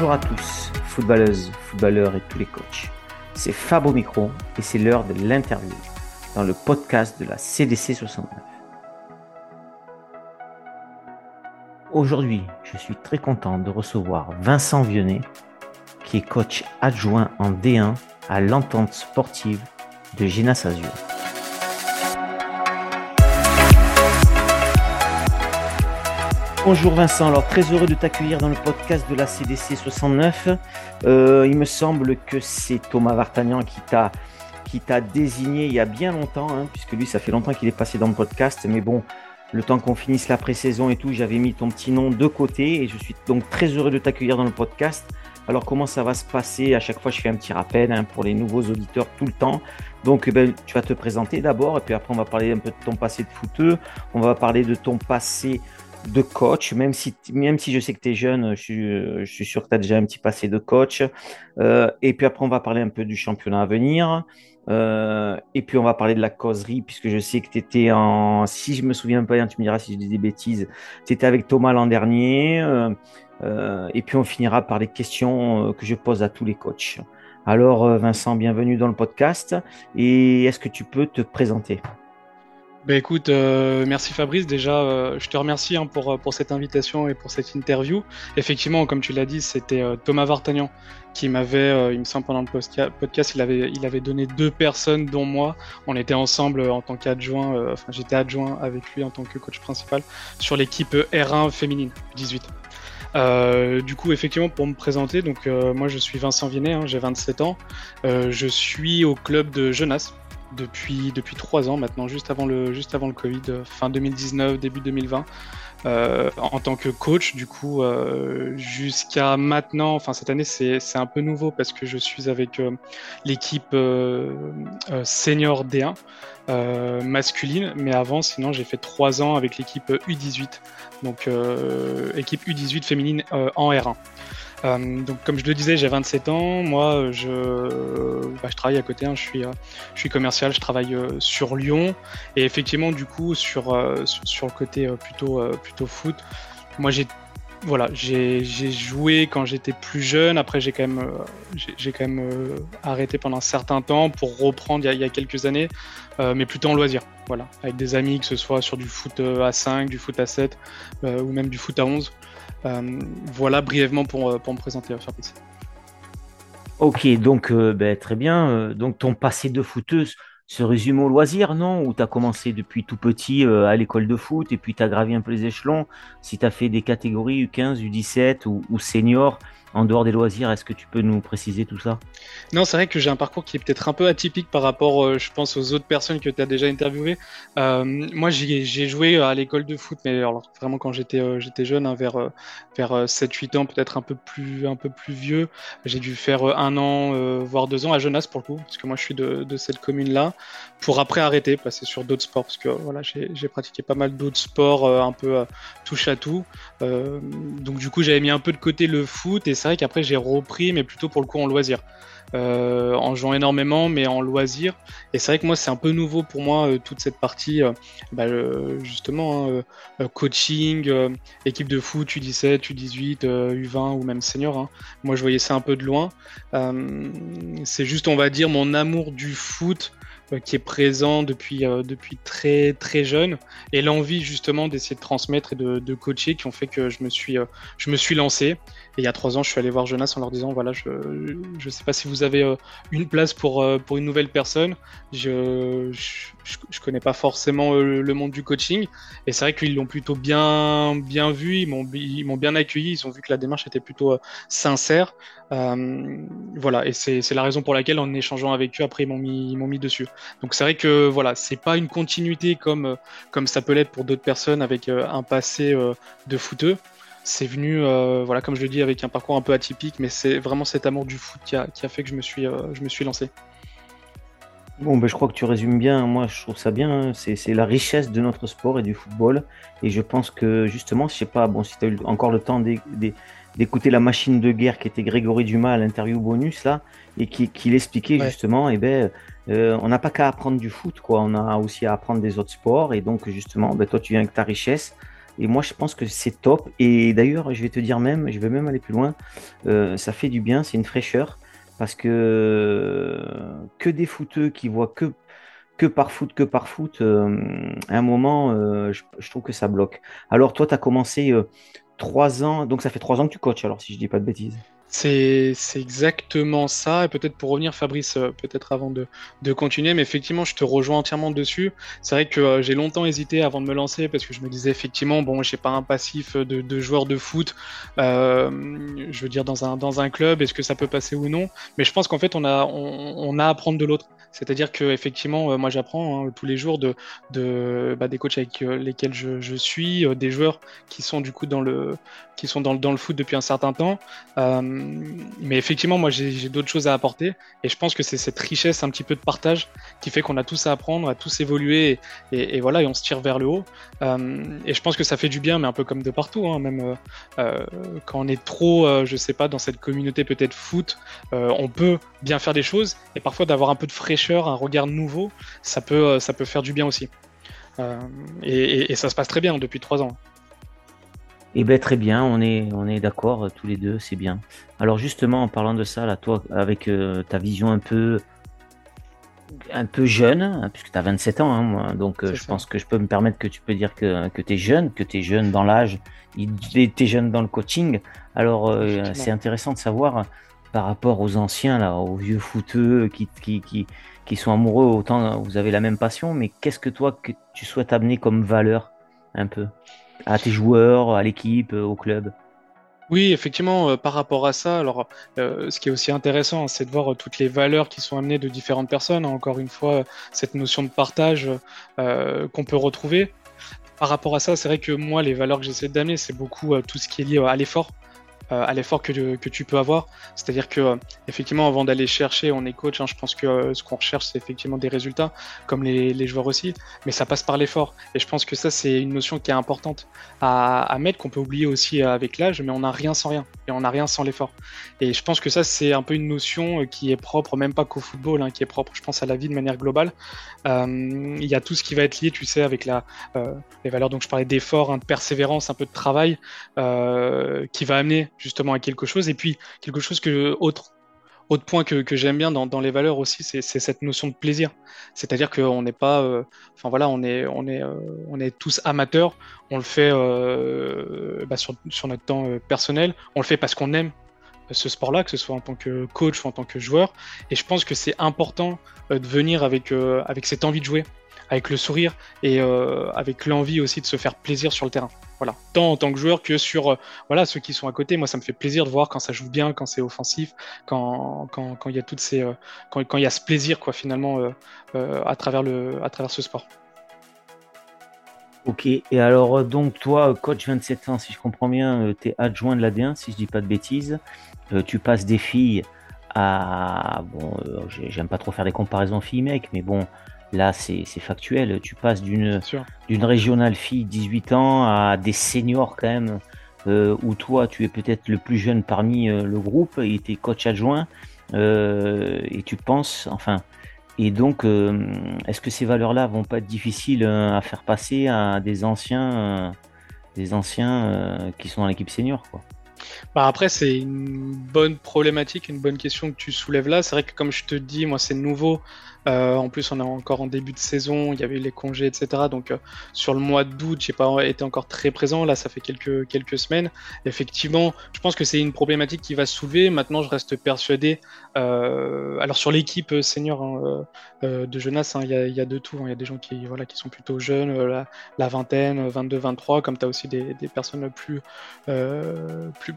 Bonjour à tous, footballeuses, footballeurs et tous les coachs. C'est Fab au micro et c'est l'heure de l'interview dans le podcast de la CDC 69. Aujourd'hui, je suis très content de recevoir Vincent Vionnet, qui est coach adjoint en D1 à l'entente sportive de Genas Azur. Bonjour Vincent, alors très heureux de t'accueillir dans le podcast de la CDC 69. Euh, il me semble que c'est Thomas Vartagnan qui t'a qui t'a désigné il y a bien longtemps, hein, puisque lui ça fait longtemps qu'il est passé dans le podcast, mais bon, le temps qu'on finisse la pré-saison et tout, j'avais mis ton petit nom de côté et je suis donc très heureux de t'accueillir dans le podcast. Alors comment ça va se passer? À chaque fois, je fais un petit rappel hein, pour les nouveaux auditeurs tout le temps. Donc eh ben, tu vas te présenter d'abord et puis après on va parler un peu de ton passé de footeux, on va parler de ton passé de coach, même si, même si je sais que tu es jeune, je suis, je suis sûr que tu as déjà un petit passé de coach. Euh, et puis après, on va parler un peu du championnat à venir. Euh, et puis on va parler de la causerie, puisque je sais que tu étais en. Si je me souviens pas bien, tu me diras si je dis des bêtises. Tu étais avec Thomas l'an dernier. Euh, et puis on finira par les questions que je pose à tous les coachs. Alors Vincent, bienvenue dans le podcast. Et est-ce que tu peux te présenter? Bah écoute, euh, merci Fabrice. Déjà, euh, je te remercie hein, pour, pour cette invitation et pour cette interview. Effectivement, comme tu l'as dit, c'était euh, Thomas Vartagnan qui m'avait, il me semble, pendant le podcast, il avait, il avait donné deux personnes, dont moi. On était ensemble en tant qu'adjoint, enfin j'étais adjoint avec lui en tant que coach principal sur l'équipe R1 féminine 18. du coup, effectivement, pour me présenter, donc moi je suis Vincent Vinet, hein, j'ai 27 ans. je suis au club de Jeunesse depuis depuis trois ans maintenant, juste avant le juste avant le Covid, euh, fin 2019, début 2020. Euh, en tant que coach, du coup, euh, jusqu'à maintenant, enfin cette année, c'est un peu nouveau parce que je suis avec l'équipe senior D1 masculine, mais avant, sinon, j'ai fait trois ans avec l'équipe U18, donc équipe U18 féminine en R1. Euh, donc, comme je le disais, j'ai 27 ans. Moi, je, bah, je travaille à côté. Hein. Je, suis, euh, je suis commercial. Je travaille euh, sur Lyon. Et effectivement, du coup, sur, le côté plutôt, plutôt foot, moi, j'ai voilà, j'ai joué quand j'étais plus jeune. Après, j'ai quand même, j'ai quand même arrêté pendant un certain temps pour reprendre il y a, il y a quelques années, mais plutôt en loisir. Voilà, avec des amis, que ce soit sur du foot à 5, du foot à 7 ou même du foot à 11. Euh, voilà brièvement pour, euh, pour me présenter, Fabrice. Ok, donc euh, ben, très bien. Donc ton passé de footeuse se résume au loisir, non? Ou tu as commencé depuis tout petit à l'école de foot et puis tu as gravi un peu les échelons? Si tu fait des catégories U15, U17 ou, ou senior, en dehors des loisirs, est-ce que tu peux nous préciser tout ça? Non, c'est vrai que j'ai un parcours qui est peut-être un peu atypique par rapport, euh, je pense, aux autres personnes que tu as déjà interviewées. Euh, moi, j'ai joué à l'école de foot, mais alors, vraiment quand j'étais euh, jeune, hein, vers, euh, vers 7-8 ans, peut-être un, peu plus, un peu plus vieux. J'ai dû faire un an, voire deux ans à Jeunesse pour le coup, parce que moi je suis de, de cette commune-là, pour après arrêter, passer sur d'autres sports, parce que voilà, j'ai pratiqué pas mal d'autres sports, un peu touche à tout. donc du coup, j'avais mis un peu de côté le foot et c'est vrai qu'après j'ai repris, mais plutôt pour le coup en loisir. Euh, en jouant énormément, mais en loisir. Et c'est vrai que moi, c'est un peu nouveau pour moi, euh, toute cette partie, euh, bah, justement, hein, coaching, équipe de foot, U17, U18, U20 ou même senior. Hein. Moi, je voyais ça un peu de loin. c'est juste, on va dire, mon amour du foot qui est présent depuis, depuis très très jeune et l'envie justement d'essayer de transmettre et de, de, coacher qui ont fait que je me suis, je me suis lancé il y a trois ans, je suis allé voir Jonas en leur disant voilà, je ne sais pas si vous avez euh, une place pour, euh, pour une nouvelle personne. Je, je connais pas forcément euh, le monde du coaching. Et c'est vrai qu'ils l'ont plutôt bien, vu, ils m'ont, bien accueilli, ils ont vu que la démarche était plutôt sincère. Voilà, et c'est, la raison pour laquelle en échangeant avec eux, après ils m'ont mis, mis dessus. Donc c'est vrai que voilà, c'est pas une continuité comme, comme ça peut l'être pour d'autres personnes avec un passé de footeux c'est venu, euh, voilà, comme je le dis, avec un parcours un peu atypique, mais c'est vraiment cet amour du foot qui a, fait que je me suis, euh, je me suis lancé. Bon, ben, je crois que tu résumes bien. Moi, je trouve ça bien. Hein. C'est la richesse de notre sport et du football. Et je pense que justement, je sais pas, bon, si tu as eu encore le temps d'écouter la machine de guerre qui était Grégory Dumas à l'interview bonus là, et qui, qui l'expliquait justement, et eh ben, euh, on n'a pas qu'à apprendre du foot, quoi. On a aussi à apprendre des autres sports. Et donc, justement, ben, toi, tu viens avec ta richesse Et moi, je pense que c'est top. Et d'ailleurs, je vais te dire même, je vais même aller plus loin, euh, ça fait du bien, c'est une fraîcheur. Parce que que des footeux qui voient que, que par foot, que par foot, euh, à un moment, euh, je, trouve que ça bloque. Alors, toi, tu as commencé trois ans, donc ça fait trois ans que tu coaches, alors si je dis pas de bêtises. C'est exactement ça. Et peut-être pour revenir, Fabrice, euh, peut-être avant de, de, continuer, mais effectivement, je te rejoins entièrement dessus. C'est vrai que euh, j'ai longtemps hésité avant de me lancer parce que je me disais effectivement, bon, j'ai pas un passif de, de, joueur de foot, euh, je veux dire, dans un, dans un club, est-ce que ça peut passer ou non? Mais je pense qu'en fait, on a, on, a à apprendre de l'autre. C'est-à-dire que effectivement, moi j'apprends hein, tous les jours de, de bah, des coachs avec lesquels je, je suis, des joueurs qui sont du coup dans le, qui sont dans, dans le foot depuis un certain temps. Mais effectivement, moi, j'ai d'autres choses à apporter. Et je pense que c'est cette richesse un petit peu de partage qui fait qu'on a tous à apprendre, à tous évoluer. Et, voilà, et on se tire vers le haut. Euh, et je pense que ça fait du bien, mais un peu comme de partout. Hein, même euh, quand on est trop, je sais pas, dans cette communauté peut-être foot, on peut bien faire des choses. Et parfois, d'avoir un peu de fraîcheur, un regard nouveau, ça peut, ça peut faire du bien aussi. Et, et, ça se passe très bien depuis trois ans. Eh bien, très bien, on est, on est d'accord euh, tous les deux, c'est bien. Alors justement, en parlant de ça, là, toi, avec euh, ta vision un peu, un peu jeune, hein, puisque tu as 27 ans, hein, moi, donc euh, je pense que je peux me permettre que tu peux dire que, que tu es jeune, que tu es jeune dans l'âge, tu es jeune dans le coaching. Alors c'est intéressant de savoir par rapport aux anciens, là, aux vieux footeux qui, qui, qui, qui sont amoureux, autant vous avez la même passion, mais qu'est-ce que toi, que tu souhaites amener comme valeur un peu? À tes joueurs, à l'équipe, au club oui, effectivement, euh, par rapport à ça, alors euh, ce qui est aussi intéressant, c'est de voir euh, toutes les valeurs qui sont amenées de différentes personnes. Encore une fois, cette notion de partage qu'on peut retrouver. Par rapport à ça, c'est vrai que moi, les valeurs que j'essaie d'amener, c'est beaucoup tout ce qui est lié à l'effort. Euh, à l'effort que, que, tu peux avoir. C'est-à-dire que euh, effectivement, avant d'aller chercher, on est coach. Hein, je pense que euh, ce qu'on recherche, c'est effectivement des résultats, comme les, les, joueurs aussi. Mais ça passe par l'effort. Et je pense que ça, c'est une notion qui est importante à, à mettre, qu'on peut oublier aussi avec l'âge. Mais on n'a rien sans rien, et on n'a rien sans l'effort. Et je pense que ça, c'est un peu une notion qui est propre, même pas qu'au football, hein, qui est propre, je pense, à la vie de manière globale. Il y a tout ce qui va être lié, tu sais, avec la, les valeurs. Donc, je parlais d'effort, hein, de persévérance, un peu de travail, qui va amener justement à quelque chose. Et puis, quelque chose que, autre, autre point que, que j'aime bien dans, dans, les valeurs aussi, c'est cette notion de plaisir. C'est-à-dire qu'on n'est pas, euh, enfin voilà, on est, on est, euh, on est tous amateurs. On le fait euh, bah sur, sur, notre temps personnel. On le fait parce qu'on aime ce sport-là, que ce soit en tant que coach ou en tant que joueur. Et je pense que c'est important de venir avec, avec cette envie de jouer, avec le sourire et avec l'envie aussi de se faire plaisir sur le terrain. Voilà, tant en tant que joueur que sur euh, voilà ceux qui sont à côté. Moi, ça me fait plaisir de voir quand ça joue bien, quand c'est offensif, quand il y a toutes ces euh, quand y a ce plaisir quoi finalement euh, à travers le à travers ce sport. Ok, et alors donc toi, coach 27 ans, si je comprends bien, tu es adjoint de l'AD1, si je dis pas de bêtises. tu passes des filles à bon, j'aime pas trop faire des comparaisons filles-mecs, mais bon, Là, c'est factuel. Tu passes d'une d'une régionale fille 18 ans à des seniors quand même, euh, où toi, tu es peut-être le plus jeune parmi euh, le groupe et tu es coach adjoint. Euh, et tu penses, enfin, et donc, est-ce que ces valeurs-là vont pas être difficiles à faire passer à des anciens, des anciens qui sont dans l'équipe senior, quoi? Bah après, c'est une bonne problématique, une bonne question que tu soulèves là. C'est vrai que comme je te dis, moi c'est nouveau. Euh, en plus, on est encore en début de saison, il y avait les congés, etc. Donc, euh, sur le mois d'août, j'ai pas été encore très présent. Là, ça fait quelques, semaines. Effectivement, je pense que c'est une problématique qui va se soulever. Maintenant, je reste persuadé. Euh, alors, sur l'équipe senior hein, de jeunesse, hein, il y, a de tout. Hein. Il y a des gens qui, sont plutôt jeunes, la, la, vingtaine, 22, 23, comme tu as aussi des, personnes plus,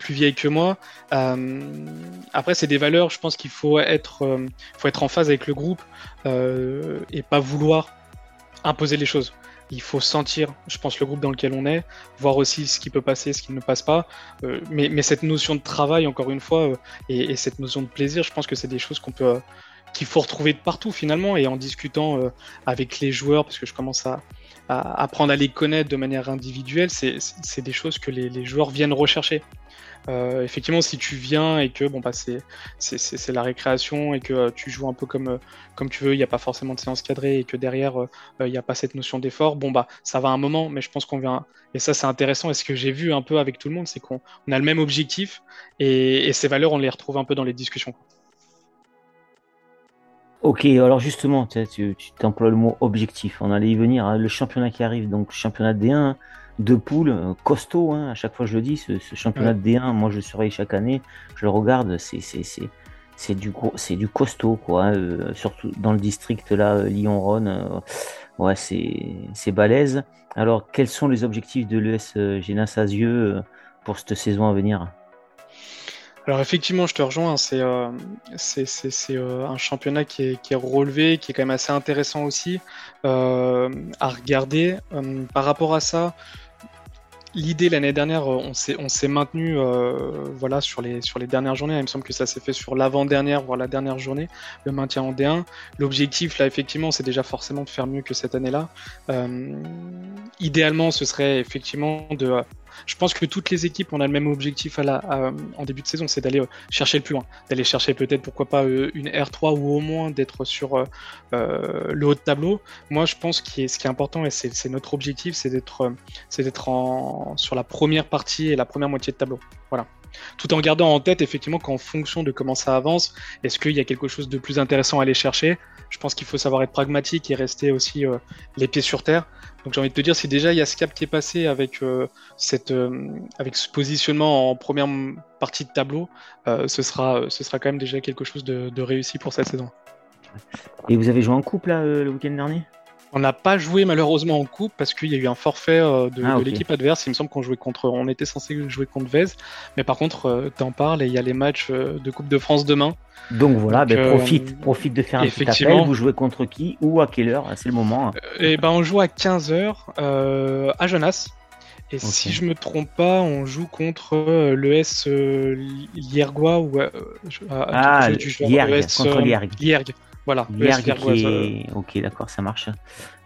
vieilles que moi. après, c'est des valeurs, je pense qu'il faut faut être en phase avec le groupe. Euh, et pas vouloir imposer les choses. Il faut sentir, je pense, le groupe dans lequel on est, voir aussi ce qui peut passer, ce qui ne passe pas. Euh, mais, mais, cette notion de travail, encore une fois, euh, et, et, cette notion de plaisir, je pense que c'est des choses qu'on peut, qu'il faut retrouver de partout finalement. Et en discutant avec les joueurs, parce que je commence à, apprendre à les connaître de manière individuelle, c'est des choses que les joueurs viennent rechercher. Euh, effectivement, si tu viens et que bah c'est la récréation et que euh, tu joues un peu comme comme tu veux, il n'y a pas forcément de séance cadrée et que derrière il n'y a pas cette notion d'effort, bon bah ça va un moment, mais je pense qu'on vient et ça c'est intéressant. Et ce que j'ai vu un peu avec tout le monde, c'est qu'on a le même objectif et, ces valeurs on les retrouve un peu dans les discussions. Ok, alors justement, tu, tu emploies le mot objectif. On allait y venir. Hein. Le championnat qui arrive, donc championnat D1 de poule, euh, costaud. Hein, à chaque fois, je le dis, ce, championnat de D1, moi, je le surveille chaque année. Je le regarde. C'est c'est du c'est du costaud quoi. Hein, euh, surtout dans le district là, euh, Lyon-Rhône. ouais, c'est c'est balèze. Alors, quels sont les objectifs de l'ES Génas Asieux pour cette saison à venir? Alors effectivement, je te rejoins, c'est euh, euh, un championnat qui est, relevé, qui est quand même assez intéressant aussi euh, à regarder. par rapport à ça, l'idée l'année dernière, on s'est maintenu voilà, sur, les, sur les dernières journées. Il me semble que ça s'est fait sur l'avant-dernière, voire la dernière journée, le maintien en D1. L'objectif, là, effectivement, c'est déjà forcément de faire mieux que cette année-là. idéalement, ce serait effectivement de je pense que toutes les équipes, ont le même objectif à la, en début de saison, c'est d'aller euh, chercher le plus loin, d'aller chercher peut-être pourquoi pas euh, une R3 ou au moins d'être sur euh, le haut de tableau. Moi, je pense que ce qui est important et c'est notre objectif, c'est d'être c'est d'être sur la première partie et la première moitié de tableau. Voilà tout en gardant en tête effectivement qu'en fonction de comment ça avance, est-ce qu'il y a quelque chose de plus intéressant à aller chercher? Je pense qu'il faut savoir être pragmatique et rester aussi les pieds sur terre. Donc j'ai envie de te dire, si déjà il y a ce cap qui est passé avec, euh, cette, euh, avec ce positionnement en première partie de tableau, euh, ce, sera, ce sera quand même déjà quelque chose de, de réussi pour cette saison. Et vous avez joué en couple là, le week-end dernier? On n'a pas joué malheureusement en coupe parce qu'il y a eu un forfait euh, ah, de, l'équipe adverse. Il me semble qu'on jouait contre, on était censé jouer contre Vez, mais par contre, euh, t'en parles et il y a les matchs euh, de Coupe de France demain. Donc voilà, ben, profite, profite de faire un petit appel. Vous jouez contre qui ou à quelle heure? C'est le moment. Et eh ben on joue à 15h à Jonas. Et si je me trompe pas, on joue contre l'ES Liergois ou ah, Liergue, contre Liergue. Voilà. Ok, d'accord, ça marche.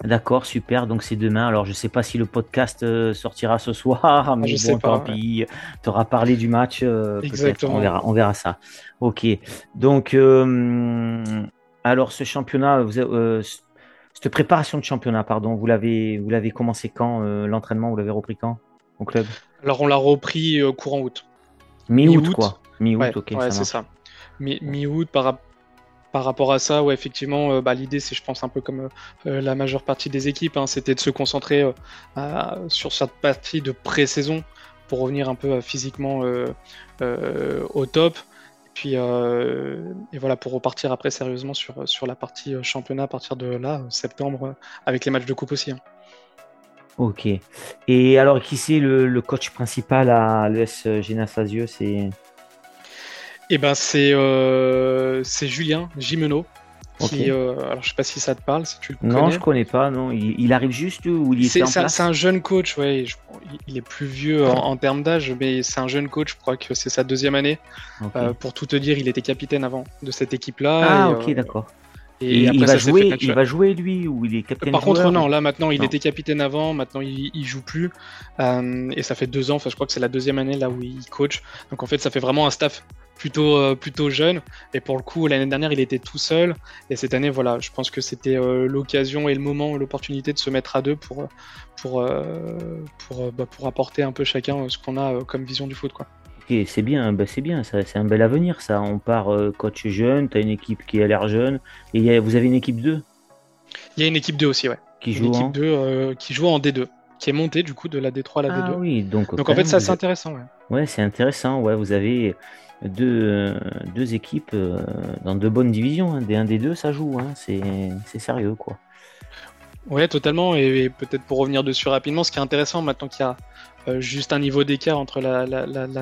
D'accord, super. Donc c'est demain. Alors je sais pas si le podcast euh, sortira ce soir, ah, mais je bon, tant pis. Tu auras parlé du match. Euh, Exactement. On verra, on verra ça. Ok. Donc euh, alors ce championnat, cette préparation de championnat, pardon, vous l'avez, vous l'avez commencé quand L'entraînement, vous l'avez repris quand au club? Alors on l'a repris courant août. Mi-août, quoi. Mi-août, ok. Ouais, c'est ça. Mi-août par rapport par rapport à ça, ouais, effectivement, euh, bah, l'idée, c'est, je pense, un peu comme euh, la majeure partie des équipes, hein, c'était de se concentrer euh, sur cette partie de pré-saison pour revenir un peu physiquement au top. Puis, et voilà, pour repartir après sérieusement sur, la partie championnat à partir de là, septembre, avec les matchs de coupe aussi. Hein. Ok. Et alors, qui c'est le, coach principal à l'ES Génasasieux C'est eh ben c'est euh, c'est Julien Gimeno. Qui, euh, alors je sais pas si ça te parle, si tu le connais. Non, je connais pas. Non, il, arrive juste ou il est, C'est un jeune coach, ouais. il est plus vieux en, termes d'âge, mais c'est un jeune coach. Je crois que c'est sa deuxième année. Euh, pour tout te dire, il était capitaine avant de cette équipe-là. Ah, ok, d'accord. Et, il, va jouer, il va jouer lui ou il est capitaine Par contre non, là maintenant il était capitaine avant, maintenant il, il joue plus et ça fait deux ans, enfin je crois que c'est la deuxième année là où il coach. Donc en fait ça fait vraiment un staff plutôt, euh, plutôt jeune. Et pour le coup, l'année dernière, il était tout seul. Et cette année, voilà, je pense que c'était euh, l'occasion et le moment, l'opportunité de se mettre à deux pour, pour, euh, pour, bah, pour apporter un peu chacun ce qu'on a comme vision du foot. Quoi. Ok, c'est bien, bah, c'est bien, ça, c'est un bel avenir ça. On part coach jeune, tu as une équipe qui a l'air jeune. Et vous avez une équipe 2 Il y a une équipe 2 aussi, ouais. Qui joue, en... 2, qui joue en D2 qui est montée du coup de la D3 à la D2. Ah oui, donc, donc en fait, ça c'est intéressant. Ouais, ouais c'est intéressant. Ouais, vous avez deux, deux équipes euh, dans de bonnes divisions. Hein. Des 1 des 2 ça joue. Hein. C'est sérieux, quoi. Ouais, totalement. Et, peut-être pour revenir dessus rapidement, ce qui est intéressant maintenant qu'il y a euh, juste un niveau d'écart entre la,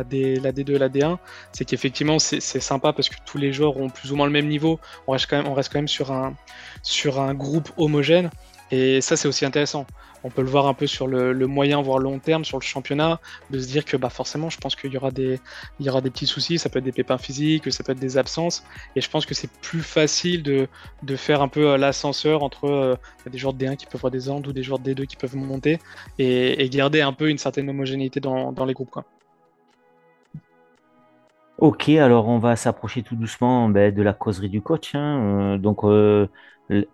D, la D2 et la D1, c'est qu'effectivement c'est sympa parce que tous les joueurs ont plus ou moins le même niveau. On reste quand même, on reste quand même sur, un, sur un groupe homogène. Et ça, c'est aussi intéressant on peut le voir un peu sur le, moyen voire long terme sur le championnat, de se dire que bah forcément, je pense qu'il y aura des il y aura des petits soucis, ça peut être des pépins physiques, ça peut être des absences, et je pense que c'est plus facile de, faire un peu euh, l'ascenseur entre euh, des joueurs de D1 qui peuvent avoir des Andes ou des joueurs de D2 qui peuvent monter et, garder un peu une certaine homogénéité dans, les groupes. Ok, alors on va s'approcher tout doucement ben, de la causerie du coach. hein. Euh, donc, euh,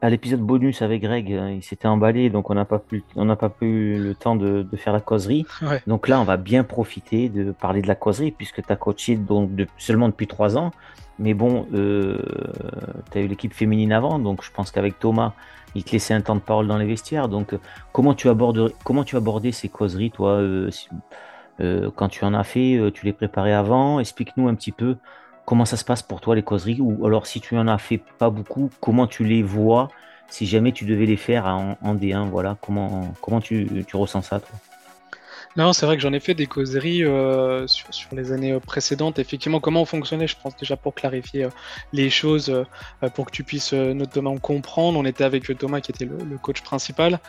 à l'épisode bonus avec Greg, euh, il s'était emballé, donc on n'a pas pu, on n'a pas pu le temps de, de faire la causerie. Ouais. Donc là, on va bien profiter de parler de la causerie, puisque tu as coaché donc, de- seulement depuis trois ans. Mais bon, tu as eu l'équipe féminine avant, donc je pense qu'avec Thomas, il te laissait un temps de parole dans les vestiaires. Donc, euh, comment tu abordes, comment tu abordais ces causeries, toi euh, si- euh, quand tu en as fait, euh, tu les préparais avant. Explique-nous un petit peu comment ça se passe pour toi les causeries, ou alors si tu en as fait pas beaucoup, comment tu les vois si jamais tu devais les faire en, en D1, voilà, comment, comment tu, tu ressens ça, toi? Non, c'est vrai que j'en ai fait des causeries euh, sur, les années euh, précédentes. Effectivement, comment on fonctionnait, je pense déjà pour clarifier euh, les choses, pour que tu puisses notamment comprendre. On était avec Thomas qui était le, coach principal.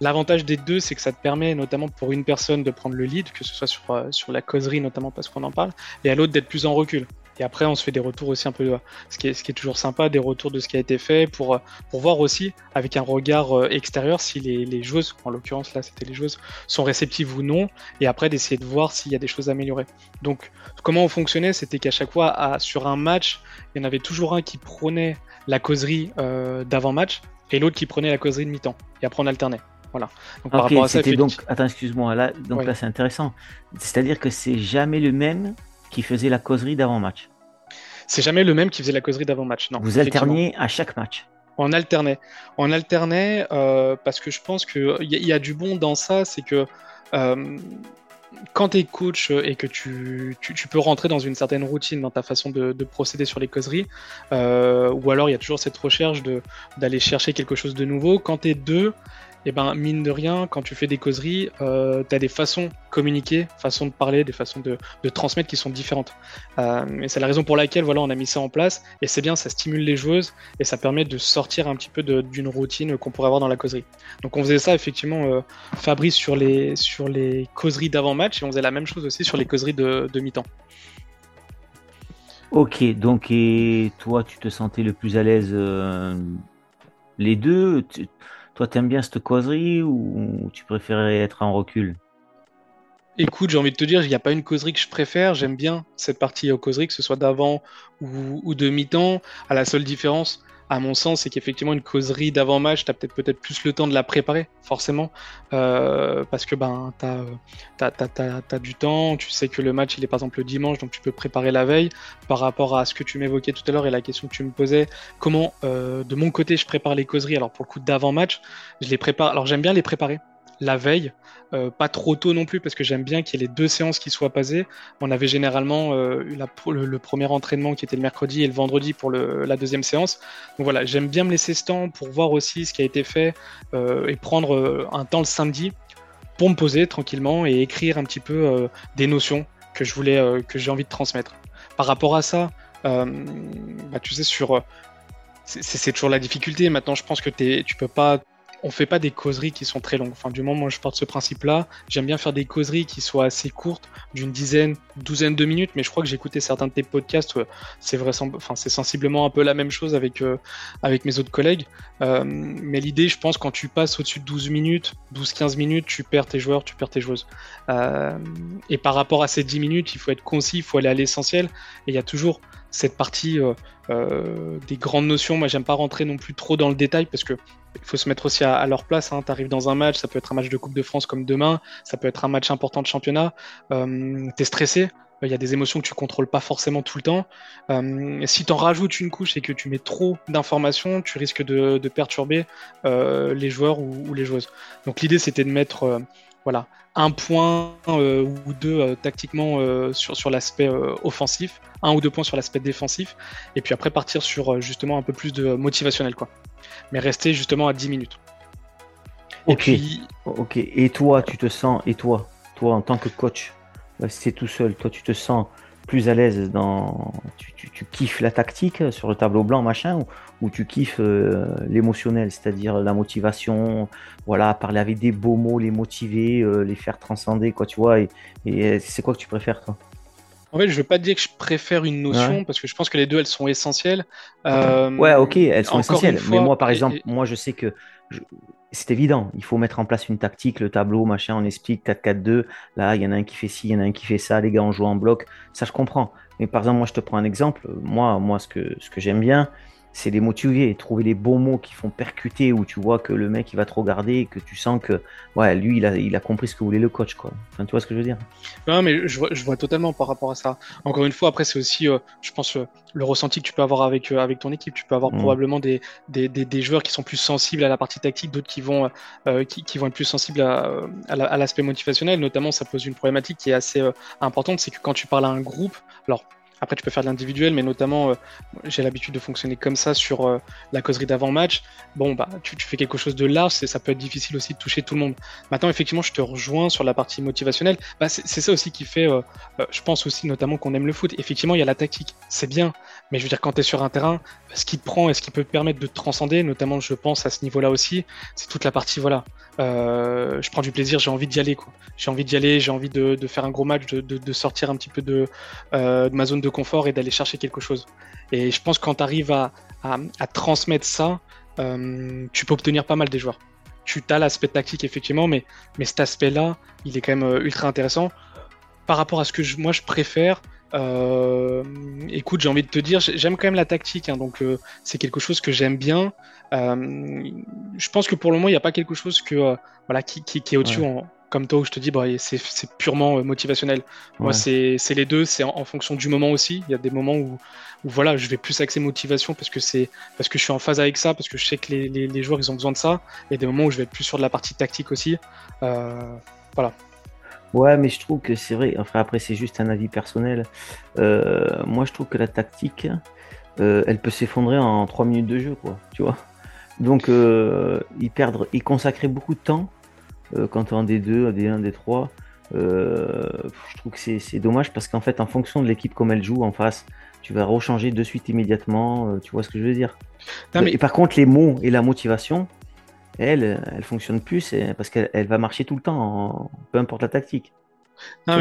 L'avantage des deux, c'est que ça te permet notamment pour une personne de prendre le lead, que ce soit sur la causerie notamment parce qu'on en parle, et à l'autre d'être plus en recul. Et après, on se fait des retours aussi un peu, euh, ce qui est, ce qui est toujours sympa, des retours de ce qui a été fait pour, euh, pour voir aussi avec un regard euh, extérieur si les, les joueuses, en l'occurrence là c'était les joueuses, sont réceptives ou non, et après d'essayer de voir s'il y a des choses à améliorer. Donc comment on fonctionnait, c'était qu'à chaque fois à- sur un match, il y en avait toujours un qui prenait la causerie euh, d'avant-match et l'autre qui prenait la causerie de mi-temps. Et après on alternait. Voilà. Donc par rapport à ça, c'était donc, attends, excuse-moi, là, donc Ouais. là c'est intéressant. C'est-à-dire que c'est jamais le même qui faisait la causerie d'avant-match. C'est jamais le même qui faisait la causerie d'avant-match. Non. Vous alterniez à chaque match. On alternait. On alternait euh, parce que je pense qu'il y, a- y a du bon dans ça, c'est que euh, quand tu es coach et que tu, tu, tu peux rentrer dans une certaine routine dans ta façon de, de procéder sur les causeries, euh, ou alors il y a toujours cette recherche d'aller chercher quelque chose de nouveau. Quand tu es deux, et ben mine de rien, quand tu fais des causeries, euh, tu as des façons de communiquer, façons de parler, des façons de, de transmettre qui sont différentes. Euh, et c'est la raison pour laquelle voilà, on a mis ça en place. Et c'est bien, ça stimule les joueuses et ça permet de sortir un petit peu d'une routine qu'on pourrait avoir dans la causerie. Donc on faisait ça effectivement, euh, Fabrice sur les, sur les causeries d'avant-match et on faisait la même chose aussi sur les causeries de, de mi-temps. Ok, donc et toi, tu te sentais le plus à l'aise euh, les deux? Toi, t'aimes bien cette causerie ou tu préférais être en recul? Écoute, j'ai envie de te dire, il n'y a pas une causerie que je préfère. J'aime bien cette partie euh, causerie, que ce soit d'avant ou, ou de mi-temps. À la seule différence, à mon sens, c'est qu'effectivement, une causerie d'avant-match, tu as peut-être peut-être plus le temps de la préparer, forcément. Euh, parce que ben, tu as, du temps. Tu sais que le match, il est par exemple le dimanche, donc tu peux préparer la veille. Par rapport à ce que tu m'évoquais tout à l'heure et la question que tu me posais, comment, euh, de mon côté, je prépare les causeries? Alors, pour le coup d'avant-match, je les prépare. Alors, j'aime bien les préparer la veille, euh, pas trop tôt non plus parce que j'aime bien qu'il y ait les deux séances qui soient passées. On avait généralement euh, le, premier entraînement qui était le mercredi et le vendredi pour la deuxième séance. Donc voilà, j'aime bien me laisser ce temps pour voir aussi ce qui a été fait euh, et prendre un temps le samedi pour me poser tranquillement et écrire un petit peu des notions que je voulais, que j'ai envie de transmettre. Par rapport à ça, bah, tu sais c'est toujours la difficulté. Maintenant, je pense que tu peux pas on fait pas des causeries qui sont très longues. Enfin, du moment moi je porte ce principe-là, j'aime bien faire des causeries qui soient assez courtes, d'une dizaine, douzaine de minutes. Mais je crois que écouté certains de tes podcasts, c'est enfin c'est sensiblement un peu la même chose avec euh, avec mes autres collègues. Euh, mais l'idée, je pense, quand tu passes au-dessus de 12 minutes, 12-15 minutes, tu perds tes joueurs, tu perds tes joueuses. Euh, et par rapport à ces 10 minutes, il faut être concis, il faut aller à l'essentiel. Et il y a toujours cette partie euh, euh, des grandes notions. Moi, j'aime pas rentrer non plus trop dans le détail parce que il faut se mettre aussi à, leur place. Hein. Tu arrives dans un match, ça peut être un match de Coupe de France comme demain, ça peut être un match important de championnat. Euh, tu es stressé, il y a des émotions que tu contrôles pas forcément tout le temps. Si tu en rajoutes une couche et que tu mets trop d'informations, tu risques de, perturber les joueurs ou, ou, les joueuses. Donc l'idée c'était de mettre voilà, un point euh, ou deux euh, tactiquement euh, sur, sur l'aspect offensif, un ou deux points sur l'aspect défensif, et puis après partir sur justement un peu plus de motivationnel. quoi. Mais rester justement à 10 minutes. Ok. Et, puis... ok. et toi, tu te sens, et toi, toi en tant que coach, c'est tout seul, toi tu te sens plus à l'aise dans. Tu, tu, tu, kiffes la tactique sur le tableau blanc, machin, ou, ou tu kiffes euh, l'émotionnel, c'est-à-dire la motivation, voilà, parler avec des beaux mots, les motiver, euh, les faire transcender, quoi, tu vois, et, et c'est quoi que tu préfères, toi? En fait, je veux pas dire que je préfère une notion ouais. parce que je pense que les deux elles sont essentielles. Euh, ouais, ok, elles sont essentielles. Fois, mais moi, par exemple, et... moi, je sais que c'est évident. Il faut mettre en place une tactique, le tableau, machin. On explique 4-4-2. Là, il y en a un qui fait ci, il y en a un qui fait ça. Les gars, on joue en bloc. Ça, je comprends. Mais par exemple, moi, je te prends un exemple. Moi, moi ce que, ce que j'aime bien, c'est les motiver, trouver les bons mots qui font percuter, où tu vois que le mec il va trop regarder et que tu sens que ouais, lui il a, il a compris ce que voulait le coach. Quoi. Enfin, tu vois ce que je veux dire? Non, mais je vois, je vois totalement par rapport à ça. Encore une fois, après, c'est aussi, euh, je pense, euh, le ressenti que tu peux avoir avec, euh, avec ton équipe. Tu peux avoir mm. probablement des, des, des, joueurs qui sont plus sensibles à la partie tactique, d'autres qui, vont qui, qui, vont être plus sensibles à, à l'aspect motivationnel. Notamment, ça pose une problématique qui est assez importante c'est que quand tu parles à un groupe, alors après, tu peux faire de l'individuel, mais notamment, euh, j'ai l'habitude de fonctionner comme ça sur euh, la causerie d'avant-match. Bon, bah, tu, fais quelque chose de large, ça peut être difficile aussi de toucher tout le monde. Maintenant, effectivement, je te rejoins sur la partie motivationnelle. Bah, c'est ça aussi qui fait, euh, je pense aussi notamment qu'on aime le foot. Effectivement, il y a la tactique, c'est bien, mais je veux dire, quand tu es sur un terrain, ce qui te prend et ce qui peut te permettre de te transcender, notamment, je pense, à ce niveau-là aussi, c'est toute la partie, voilà, je prends du plaisir, j'ai envie d'y aller, quoi. J'ai envie d'y aller, j'ai envie de, faire un gros match, de, sortir un petit peu de ma zone de confort et d'aller chercher quelque chose. Et je pense que quand tu arrives à, à, transmettre ça, euh, tu peux obtenir pas mal des joueurs. Tu as l'aspect tactique, effectivement, mais, mais cet aspect-là, il est quand même euh, ultra intéressant. Par rapport à ce que je, moi je préfère, euh, écoute, j'ai envie de te dire, j'aime quand même la tactique, hein, donc c'est quelque chose que j'aime bien. je pense que pour le moment, il n'y a pas quelque chose que, voilà, qui, qui, est au-dessus en, comme toi où je te dis, bah, c'est purement euh, motivationnel. Moi, c'est les deux, c'est en, fonction du moment aussi. Il y a des moments où, voilà, je vais plus axer motivation parce que c'est parce que je suis en phase avec ça, parce que je sais que les, les, joueurs ils ont besoin de ça. Et des moments où je vais être plus sur de la partie tactique aussi. Euh, voilà. Ouais, mais je trouve que c'est vrai. Enfin, après, c'est juste un avis personnel. Euh, moi, je trouve que la tactique, elle peut s'effondrer en 3 minutes de jeu, quoi. Tu vois? Donc, ils perdent, ils consacraient beaucoup de temps quand tu es en D2, D1, D3. je trouve que c'est dommage parce qu'en fait, en fonction de l'équipe comme elle joue en face, tu vas rechanger de suite immédiatement. Euh, tu vois ce que je veux dire Et par contre, les mots et la motivation, elle, elle fonctionne plus parce qu'elle va marcher tout le temps, peu importe la tactique. Non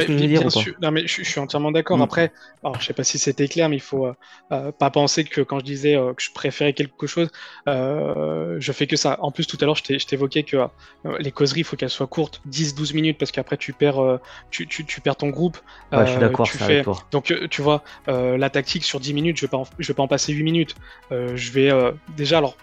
mais, je, suis entièrement d'accord. Mm. Après, alors, je sais pas si c'était clair, mais il faut euh, euh, pas penser que quand je disais euh, que je préférais quelque chose, je fais que ça. En plus, tout à l'heure, je t'évoquais que les causeries, il faut qu'elles soient courtes, 10-12 minutes, parce qu'après, tu perds, tu, perds ton groupe. je suis d'accord. Donc, tu vois, la tactique sur 10 minutes, je vais pas je vais pas en passer 8 minutes. je vais déjà, alors,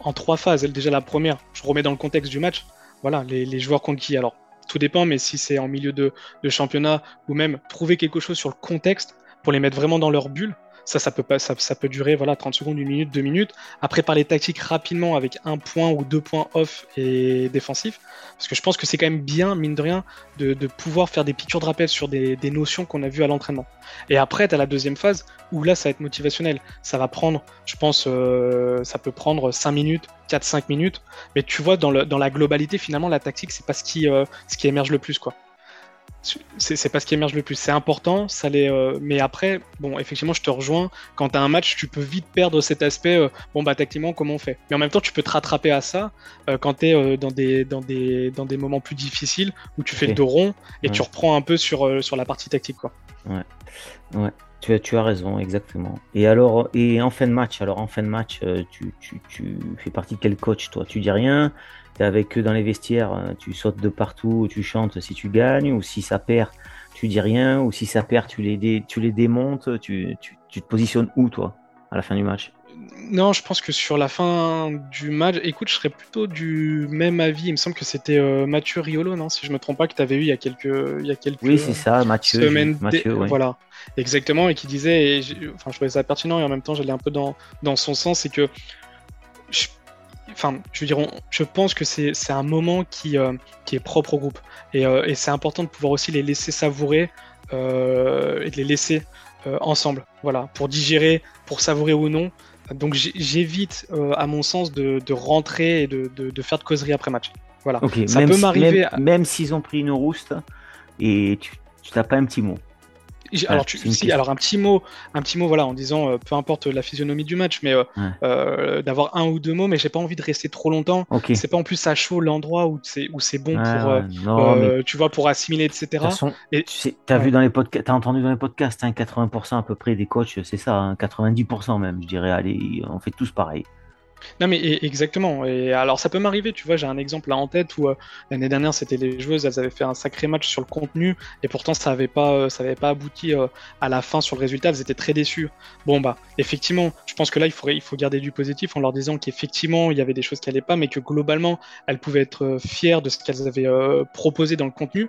en trois phases. Déjà, la première, je remets dans le contexte du match. Voilà, les, les joueurs contre qui Alors, tout dépend, mais si c'est en milieu de, championnat ou même trouver quelque chose sur le contexte pour les mettre vraiment dans leur bulle, ça, ça peut, pas, ça, peut durer voilà, 30 secondes, une minute, deux minutes. Après, parler tactique rapidement avec un point ou deux points off et défensif. Parce que je pense que c'est quand même bien, mine de rien, de, pouvoir faire des piqûres de rappel sur des, notions qu'on a vues à l'entraînement. Et après, tu as la deuxième phase où là, ça va être motivationnel. Ça va prendre, je pense, euh, ça peut prendre 5 minutes, 4-5 minutes. Mais tu vois, dans, dans, la globalité, finalement, la tactique, c'est pas ce qui, euh, ce qui émerge le plus. quoi c'est pas ce qui émerge le plus. C'est important, ça l'est. Euh, mais après, bon, effectivement, je te rejoins. Quand tu as un match, tu peux vite perdre cet aspect. Euh, bon, bah, tactiquement, comment on fait? Mais en même temps, tu peux te rattraper à ça euh, quand tu es dans, des, dans, des, dans des moments plus difficiles où tu fais le dos rond et tu reprends un peu sur, sur la partie tactique. Quoi. Ouais, ouais. Tu as, tu as raison, exactement. Et alors, et en fin de match, alors en fin de match, tu, tu, tu fais partie de quel coach, toi? Tu dis rien? Avec eux dans les vestiaires, euh, tu sautes de partout, tu chantes si tu gagnes, ou si ça perd, tu dis rien, ou si ça perd, tu les, tu les démontes, tu, tu, te positionnes où toi, à la fin du match? Non, je pense que sur la fin du match, écoute, je serais plutôt du même avis. Il me semble que c'était euh, Mathieu Riolo, non Si je me trompe pas, que tu avais eu il y a quelques, il y a quelques oui, c'est ça, Mathieu, semaines. Voilà, exactement, et qui disait, et enfin, je trouvais ça pertinent et en même temps, j'allais un peu dans, dans son sens, c'est que je enfin, je veux dire, je pense que c'est un moment qui, euh, qui est propre au groupe. Euh, et, c'est important de pouvoir aussi les laisser savourer euh, et de les laisser ensemble. Voilà, pour digérer, pour savourer ou non. Donc j'évite, à mon sens, de, rentrer et de, faire de causerie après match. Voilà, ça peut m'arriver. Même, s'ils ont pris une rouste et tu n'as pas un petit mot alors, tu, si, alors un petit mot, un petit mot, voilà, en disant, euh, peu importe la physionomie du match, mais euh, euh, d'avoir un ou deux mots, mais j'ai pas envie de rester trop longtemps. C'est pas en plus à chaud l'endroit où c'est où c'est bon pour, tu vois, pour assimiler, etc. et tu sais, as vu dans les podcasts, t'as entendu dans les podcasts, 80% hein, à peu près des coachs, c'est ça, 90% hein, même, je dirais. Allez, on fait tous pareil. Non mais exactement. Et alors ça peut m'arriver, tu vois, j'ai un exemple là en tête où euh, l'année dernière c'était les joueuses, elles avaient fait un sacré match sur le contenu et pourtant ça avait pas, euh, ça avait pas abouti euh, à la fin sur le résultat. Elles étaient très déçues. Bon bah effectivement, je pense que là il il faut garder du positif en leur disant qu'effectivement il y avait des choses qui allaient pas, mais que globalement elles pouvaient être fières de ce qu'elles avaient proposé dans le contenu.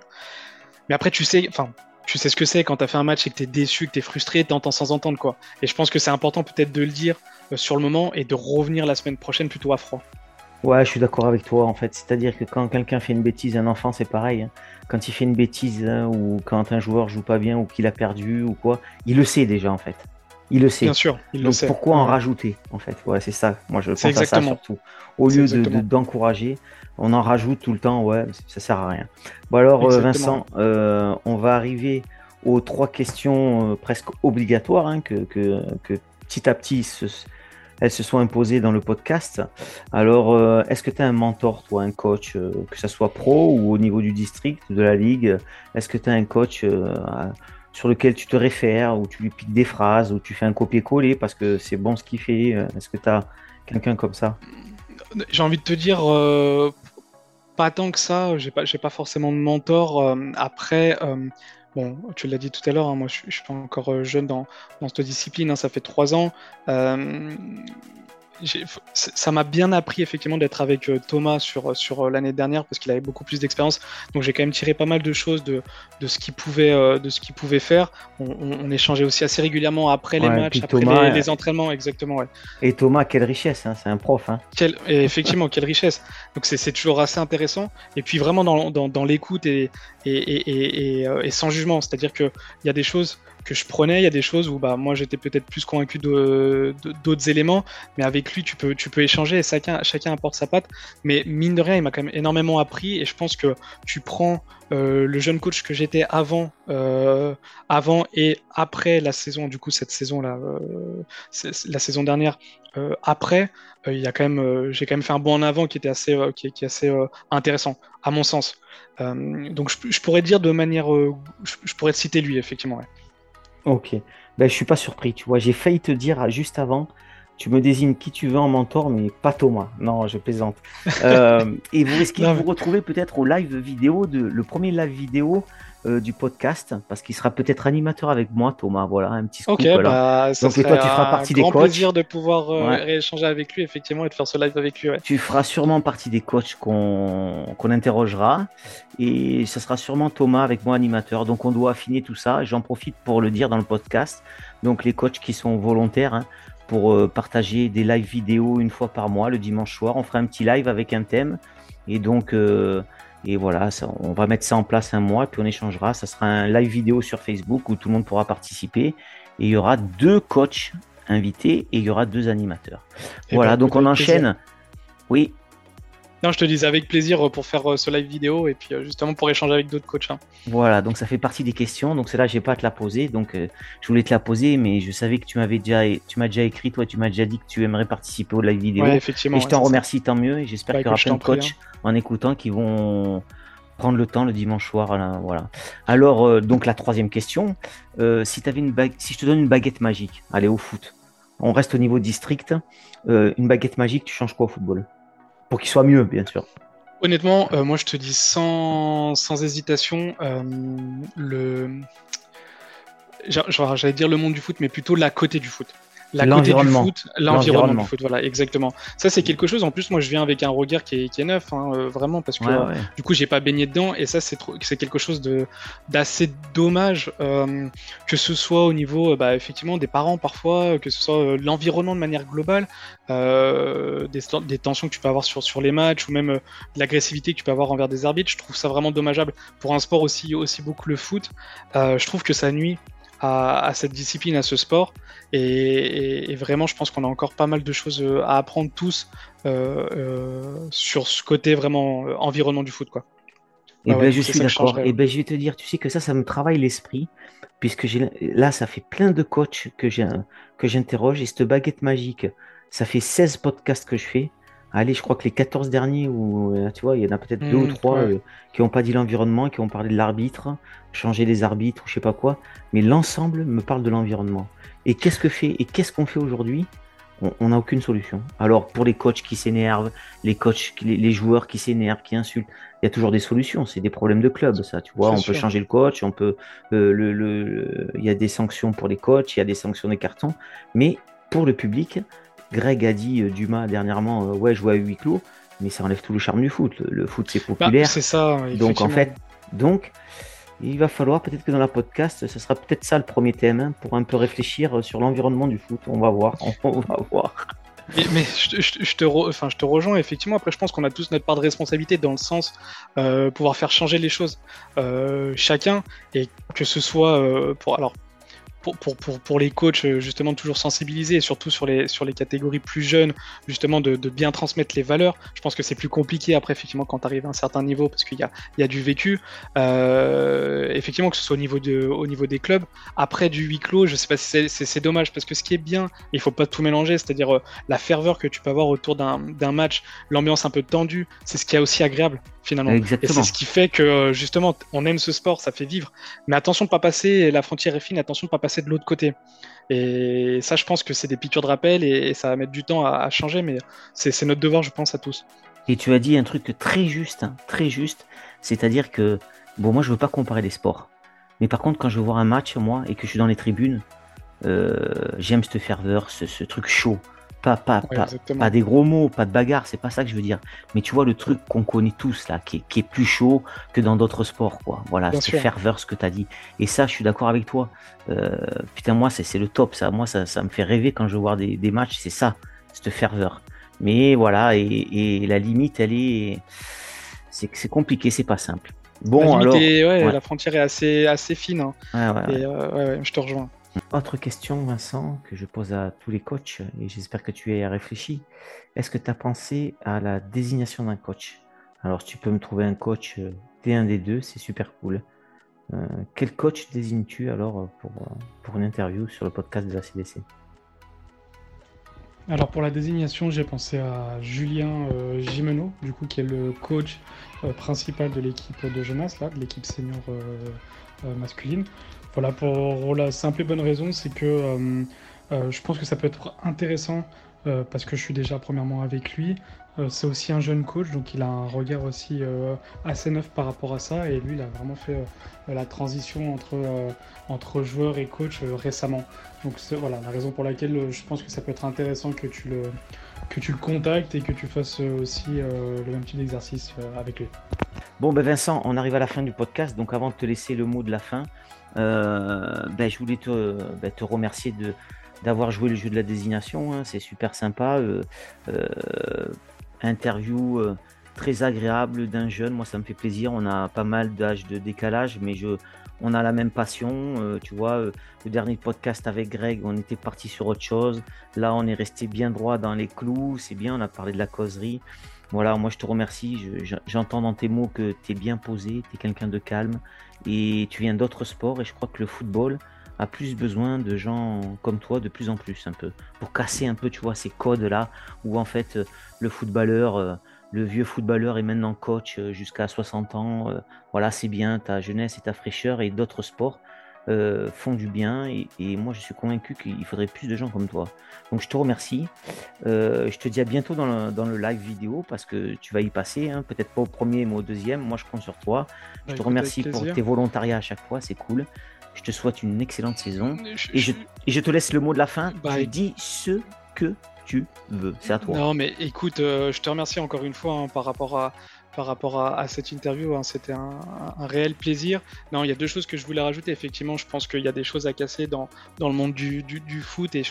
Mais après tu sais, enfin tu sais ce que c'est quand tu as fait un match et que tu es déçu, que tu es frustré, tu entends sans entendre quoi. Et je pense que c'est important peut-être de le dire euh, sur le moment et de revenir la semaine prochaine plutôt à froid. Ouais, je suis d'accord avec toi en fait. C'est-à-dire que quand quelqu'un fait une bêtise, un enfant c'est pareil. Hein. Quand il fait une bêtise hein, ou quand un joueur joue pas bien ou qu'il a perdu ou quoi, il le sait déjà en fait. Il le sait. Bien sûr, il le sait. Pourquoi en rajouter en fait? Ouais, c'est ça. Moi je pense à ça surtout. Au lieu d'encourager, on en rajoute tout le temps. Ouais, ça sert à rien. Bon alors euh, Vincent, euh, on va arriver aux trois questions presque obligatoires hein, que, que, que, petit à petit se, elles se sont imposées dans le podcast. Alors, euh, est-ce que tu as un mentor, toi, un coach, euh, que ce soit pro ou au niveau du district, de la ligue Est-ce que tu as un coach euh, sur lequel tu te réfères, ou tu lui piques des phrases, ou tu fais un copier-coller parce que c'est bon ce qu'il fait Est-ce que tu as quelqu'un comme ça? J'ai envie de te dire, pas tant que ça, j'ai pas, pas forcément de mentor. après, Bon, tu l'as dit tout à l'heure, hein, moi je, suis pas encore euh, jeune dans, dans cette discipline, hein, ça fait trois ans. Euh, ça m'a bien appris effectivement d'être avec euh, Thomas sur, sur euh, l'année dernière parce qu'il avait beaucoup plus d'expérience. Donc j'ai quand même tiré pas mal de choses de, de ce qu'il pouvait, euh, de ce qu'il pouvait faire. On, échangeait aussi assez régulièrement après les matchs, après les, entraînements, exactement. Ouais. Et Thomas, quelle richesse, hein, c'est un prof. Hein. effectivement, quelle richesse. Donc c'est toujours assez intéressant. Et puis vraiment dans, dans, dans l'écoute et, et, et, et, sans jugement, c'est-à-dire qu'il y a des choses que je prenais. Il y a des choses où bah, moi j'étais peut-être plus convaincu d'autres éléments, mais avec lui tu peux, tu peux échanger et chacun, chacun apporte sa patte. Mais mine de rien, il m'a quand même énormément appris et je pense que tu prends euh, le jeune coach que j'étais avant, euh, avant et après la saison, du coup cette saison là, euh, la saison dernière, après, il y a quand même, j'ai quand même fait un bond en avant qui était assez, qui, est assez intéressant à mon sens. donc je, pourrais dire de manière, je, pourrais te citer lui effectivement. Ok. Ben, je suis pas surpris, tu vois. J'ai failli te dire juste avant, tu me désignes qui tu veux en mentor, mais pas Thomas. Non, je plaisante. Euh, et vous risquez de vous retrouver peut-être au live vidéo, de, le premier live vidéo euh, du podcast, parce qu'il sera peut-être animateur avec moi, Thomas. Voilà, un petit scoop. Ok, bah, ça Donc, toi, tu feras partie des coachs. plaisir de pouvoir euh, échanger avec lui, effectivement, et de faire ce live avec lui. Tu feras sûrement partie des coachs qu'on interrogera, et ce sera sûrement Thomas avec moi, animateur. Donc, on doit affiner tout ça. J'en profite pour le dire dans le podcast. Donc, les coachs qui sont volontaires, hein, pour euh, partager des lives vidéo une fois par mois le dimanche soir. On fera un petit live avec un thème. Et donc, et voilà, on va mettre ça en place un mois, puis on échangera. Ça sera un live vidéo sur Facebook où tout le monde pourra participer. Et il y aura deux coachs invités et il y aura deux animateurs. Voilà, ben, donc on enchaîne. Oui. Non, je te disais avec plaisir pour faire euh, ce live vidéo et puis euh, justement pour échanger avec d'autres coachs. Hein. Voilà, donc ça fait partie des questions. Donc c'est là, j'ai pas à te la poser. Donc euh, je voulais te la poser, mais je savais que tu m'avais déjà, tu m'as déjà écrit, toi, tu m'as déjà dit que tu aimerais participer au live vidéo. effectivement. Et je t'en remercie tant mieux. Et j'espère qu'il y aura plein de coachs hein. en écoutant qui vont prendre le temps le dimanche soir. voilà. Alors donc la troisième question, si avais une bague, si je te donne une baguette magique, allez au foot. On reste au niveau district. une baguette magique, tu changes quoi au football? Pour qu'il soit mieux, bien sûr. Honnêtement, euh, moi je te dis sans, sans hésitation, euh, le. J'allais dire le monde du foot, mais plutôt la côté du foot la côté du foot, l'environnement du foot, voilà, exactement. Ça, c'est quelque chose. En plus, moi, je viens avec un regard qui est, qui est neuf, hein, euh, vraiment, parce que du coup, j'ai pas baigné dedans, et ça, c'est c'est quelque chose de d'assez dommage, euh, que ce soit au niveau, euh, bah, effectivement, des parents parfois, que ce soit l'environnement de manière globale, des, des, tensions que tu peux avoir sur sur les matchs, ou même l'agressivité que tu peux avoir envers des arbitres. Je trouve ça vraiment dommageable pour un sport aussi aussi beaucoup le foot. je trouve que ça nuit à, cette discipline, à ce sport. Et, vraiment, je pense qu'on a encore pas mal de choses euh, à apprendre tous euh, euh, sur ce côté vraiment environnement du foot. Quoi. Et ah ben, je suis d'accord. Et ben, je vais te dire, tu sais que ça, ça me travaille l'esprit, puisque là, ça fait plein de coachs que j'interroge, et cette baguette magique, ça fait 16 podcasts que je fais. Allez, je crois que les 14 derniers, où, tu vois, il y en a peut-être deux ou mmh, trois qui n'ont pas dit l'environnement, qui ont parlé de l'arbitre, changer les arbitres ou je sais pas quoi, mais l'ensemble me parle de l'environnement. Et qu'est-ce que fait et qu'est-ce qu'on fait aujourd'hui? On n'a aucune solution. Alors pour les coachs qui s'énervent, les coachs, les, joueurs qui s'énervent, qui insultent, il y a toujours des solutions. C'est des problèmes de club, ça. Tu vois, on peut changer le coach, on peut, euh, le, il y a des sanctions pour les coachs, il y a des sanctions des cartons, mais pour le public, Greg a dit euh, Dumas dernièrement, euh, ouais, jouer à huis clos, mais ça enlève tout le charme du foot. Le, foot c'est bah, populaire. c'est ça. Donc en fait, donc il va falloir peut-être que dans la podcast, ce sera peut-être ça le premier thème, hein, pour un peu réfléchir sur l'environnement du foot. On va voir, on va voir. Mais, je, te enfin, je te rejoins effectivement. Après, je pense qu'on a tous notre part de responsabilité dans le sens euh, pouvoir faire changer les choses euh, chacun et que ce soit euh, pour alors pour, pour, pour, pour, les coachs, euh, justement, toujours sensibiliser, et surtout sur les, sur les catégories plus jeunes, justement, de, de bien transmettre les valeurs. Je pense que c'est plus compliqué après, effectivement, quand tu arrives à un certain niveau, parce qu'il y a, y a du vécu. Euh, effectivement, que ce soit au niveau, de, au niveau des clubs. Après, du huis clos, je sais pas si c'est dommage, parce que ce qui est bien, il faut pas tout mélanger, c'est-à-dire euh, la ferveur que tu peux avoir autour d'un match, l'ambiance un peu tendue, c'est ce qui est aussi agréable finalement. Et c'est ce qui fait que justement, on aime ce sport, ça fait vivre. Mais attention de pas passer, la frontière est fine, attention de pas passer de l'autre côté. Et ça, je pense que c'est des piqûres de rappel et, ça va mettre du temps à, changer, mais c'est notre devoir, je pense, à tous. Et tu as dit un truc très juste, hein, très juste, c'est-à-dire que, bon, moi, je veux pas comparer les sports. Mais par contre, quand je veux voir un match, moi, et que je suis dans les tribunes, euh, j'aime cette ferveur, ce truc chaud. Pas, pas, pas, des gros mots, pas de bagarre, c'est pas ça que je veux dire. Mais tu vois le truc qu'on connaît tous là, qui est, plus chaud que dans d'autres sports, quoi. Voilà, c'est ferveur ce que tu as dit. Et ça, je suis d'accord avec toi. Euh, putain, moi, c'est le top. Ça, moi, ça, ça, me fait rêver quand je vois des, des matchs, c'est ça, cette ferveur. Mais voilà, et, la limite, elle est. C'est compliqué, c'est pas simple. Bon, la alors. ouais, La frontière est assez, assez fine. Hein. et, euh, je te rejoins. Autre question, Vincent, que je pose à tous les coachs, et j'espère que tu y as réfléchi. Est-ce que tu as pensé à la désignation d'un coach? Alors, tu peux me trouver un coach D1, euh, D2, c'est super cool. Euh, quel coach désignes-tu alors pour, pour une interview sur le podcast de la CDC alors pour la désignation, j'ai pensé à Julien euh, du coup qui est le coach principal de l'équipe de jeunesse, là, de l'équipe senior masculine. Voilà, pour la simple et bonne raison, c'est que euh, euh, je pense que ça peut être intéressant euh, parce que je suis déjà premièrement avec lui. c'est aussi un jeune coach, donc il a un regard aussi assez neuf par rapport à ça. Et lui, il a vraiment fait la transition entre, entre joueur et coach récemment. Donc voilà, la raison pour laquelle je pense que ça peut être intéressant que tu le, que tu le contactes et que tu fasses aussi le même type d'exercice avec lui. Bon, ben Vincent, on arrive à la fin du podcast, donc avant de te laisser le mot de la fin, ben, je voulais te, ben, te remercier de, d'avoir joué le jeu de la désignation. Hein. c'est super sympa. Euh, euh, interview très agréable d'un jeune. Moi, ça me fait plaisir. On a pas mal d'âge de décalage, mais je, on a la même passion. tu vois, le dernier podcast avec Greg, on était parti sur autre chose. Là, on est resté bien droit dans les clous. C'est bien, on a parlé de la causerie. Voilà, moi je te remercie. J'entends dans tes mots que tu es bien posé, tu es quelqu'un de calme et tu viens d'autres sports et je crois que le football a plus besoin de gens comme toi de plus en plus un peu. Pour casser un peu tu vois ces codes là où en fait le footballeur euh, le vieux footballeur est maintenant coach euh, jusqu'à 60 ans. Euh, voilà c'est bien ta jeunesse et ta fraîcheur et d'autres sports euh, font du bien et, moi je suis convaincu qu'il faudrait plus de gens comme toi. Donc je te remercie. Euh, je te dis à bientôt dans le, live vidéo parce que tu vas y passer, hein. peut-être pas au premier mais au deuxième. Moi je compte sur toi. Je te remercie pour tes volontariats à chaque fois, c'est cool. Je te souhaite une excellente saison et, je, te laisse le mot de la fin. Bah, je dis ce que tu veux. C'est à toi. Non, mais écoute, euh, je te remercie encore une fois hein, par rapport à, par rapport à, cette interview. Hein. C'était un, réel plaisir. Non, il y a deux choses que je voulais rajouter. Effectivement, je pense qu'il y a des choses à casser dans, dans le monde du, du, foot et,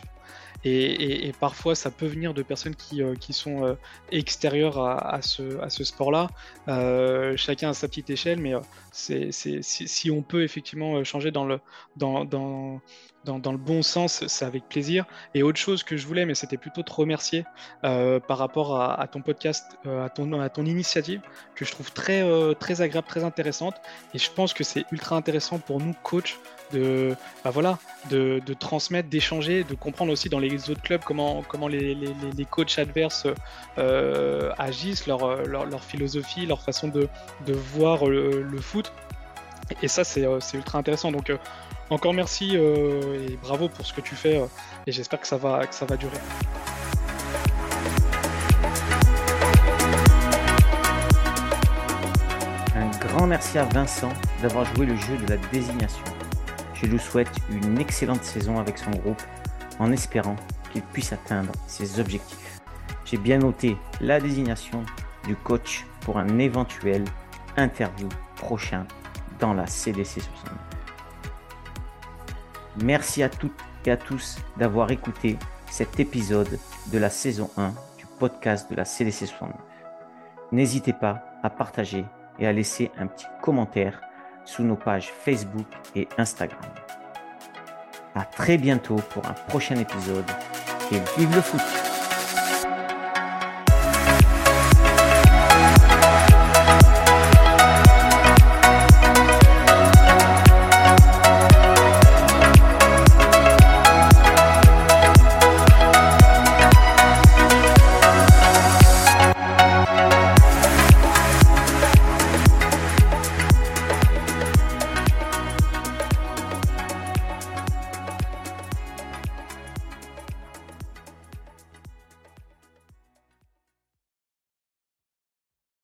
et, et, parfois ça peut venir de personnes qui, euh, qui sont euh, extérieures à, ce, à ce sport-là. Euh, chacun à sa petite échelle, mais si, si, on peut effectivement changer dans le, dans, dans, dans, le bon sens, c'est avec plaisir. Et autre chose que je voulais, mais c'était plutôt te remercier euh, par rapport à, ton podcast, euh, à, ton, initiative, que je trouve très, euh, très agréable, très intéressante. Et je pense que c'est ultra intéressant pour nous, coachs, de, bah voilà, de, transmettre, d'échanger, de comprendre aussi dans les autres clubs comment, comment les, coachs adverses agissent, leur, philosophie, leur façon de, de voir le, le foot. Et ça, c'est ultra intéressant. Donc, encore merci euh, et bravo pour ce que tu fais euh, et j'espère que ça va, que ça va durer. Un grand merci à Vincent d'avoir joué le jeu de la désignation. Je lui souhaite une excellente saison avec son groupe en espérant qu'il puisse atteindre ses objectifs. J'ai bien noté la désignation du coach pour un éventuel interview prochain dans la CDC 69. Merci à toutes et à tous d'avoir écouté cet épisode de la saison 1 du podcast de la CDC 69. N'hésitez pas à partager et à laisser un petit commentaire sous nos pages Facebook et Instagram. À très bientôt pour un prochain épisode et vive le foot